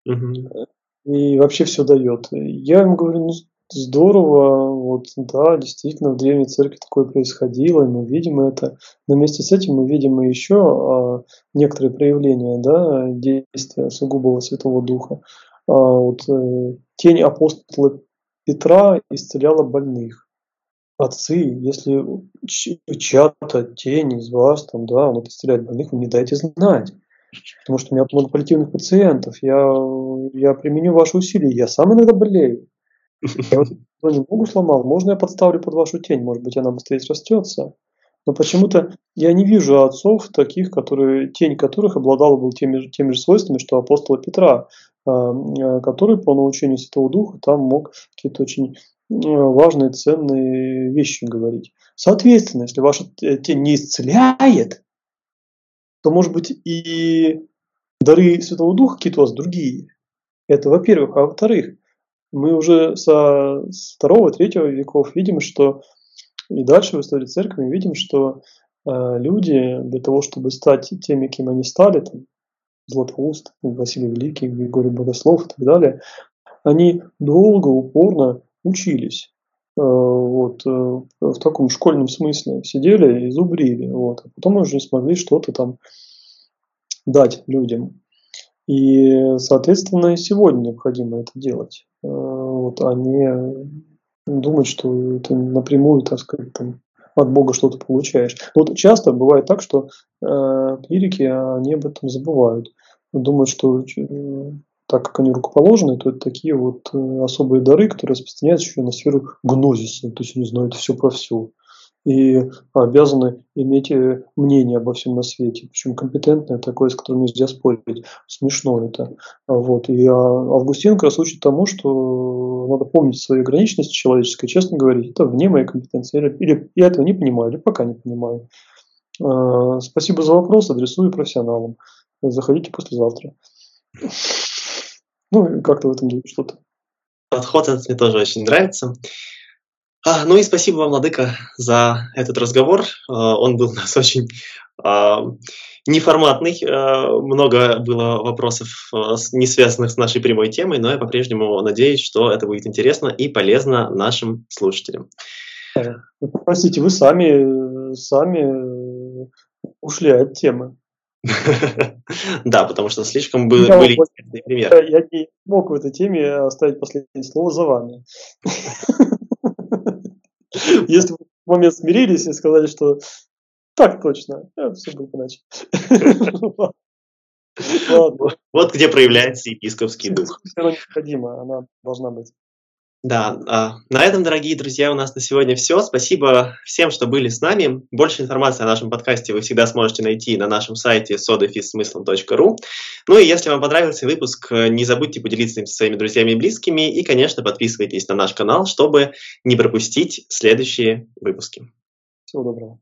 Угу. И вообще все дает. Я им говорю, ну Здорово, вот да, действительно, в древней церкви такое происходило, и мы видим это. Но вместе с этим мы видим и еще а, некоторые проявления да, действия сугубого Святого Духа. А, вот, э, тень апостола Петра исцеляла больных. Отцы, если чья-то тень из вас, там, да, он исцеляет больных, вы не дайте знать. Потому что у меня много паллиативных пациентов, я, я применю ваши усилия, я сам иногда болею. Я вот вроде ногу сломал, можно я подставлю под вашу тень, может быть, она быстрее срастется. Но почему-то я не вижу отцов таких, которые, тень которых обладала был теми, теми же свойствами, что апостола Петра, который по научению Святого Духа там мог какие-то очень важные, ценные вещи говорить. Соответственно, если ваша тень не исцеляет, то, может быть, и дары Святого Духа какие-то у вас другие. Это во-первых. А во-вторых, мы уже со второго, третьего веков видим, что и дальше в истории церкви видим, что э, люди для того, чтобы стать теми, кем они стали, там, Златоуст, Василий Великий, Григорий Богослов и так далее, они долго, упорно учились. Э, вот, э, в таком школьном смысле сидели и зубрили. Вот, а потом уже смогли что-то там дать людям. И, соответственно, и сегодня необходимо это делать. Э, вот, а не думать, что ты напрямую, так сказать, там, от Бога что-то получаешь. Вот часто бывает так, что э, клирики, они об этом забывают. Думают, что э, так как они рукоположены, то это такие вот э, особые дары, которые распространяются еще на сферу гнозиса. То есть они знают все про все и обязаны иметь э, мнение обо всем на свете. Причем компетентное такое, с которым нельзя спорить. Смешно это. Вот. И а, Августин как раз учит тому, что надо помнить свою ограниченность человеческой, честно говорить, это вне моей компетенции. Или я этого не понимаю, или пока не понимаю. А, спасибо за вопрос, адресую профессионалам. Заходите послезавтра. Ну, как-то в этом духе что-то. Подход этот мне тоже очень нравится. А, ну и спасибо вам, Владыка, за этот разговор. А, он был (laughs) у нас очень а, неформатный. Много было вопросов, не связанных с нашей прямой темой, но я по-прежнему надеюсь, что это будет интересно и полезно нашим слушателям. Простите, вы сами, сами ушли от темы. (laughs) Да, потому что слишком были интересные примеры. Я не мог в этой теме оставить последнее слово за вами. (laughs) (laughs) Если вы в момент смирились и сказали, что так точно, все будет иначе. (laughs) Вот где проявляется епископский (laughs) дух. Она необходима, она должна быть. Да, а, на этом, дорогие друзья, у нас на сегодня все. Спасибо всем, что были с нами. Больше информации о нашем подкасте вы всегда сможете найти на нашем сайте sodafismыслом.ru. Ну и если вам понравился выпуск, не забудьте поделиться им со своими друзьями и близкими. И, конечно, подписывайтесь на наш канал, чтобы не пропустить следующие выпуски. Всего доброго.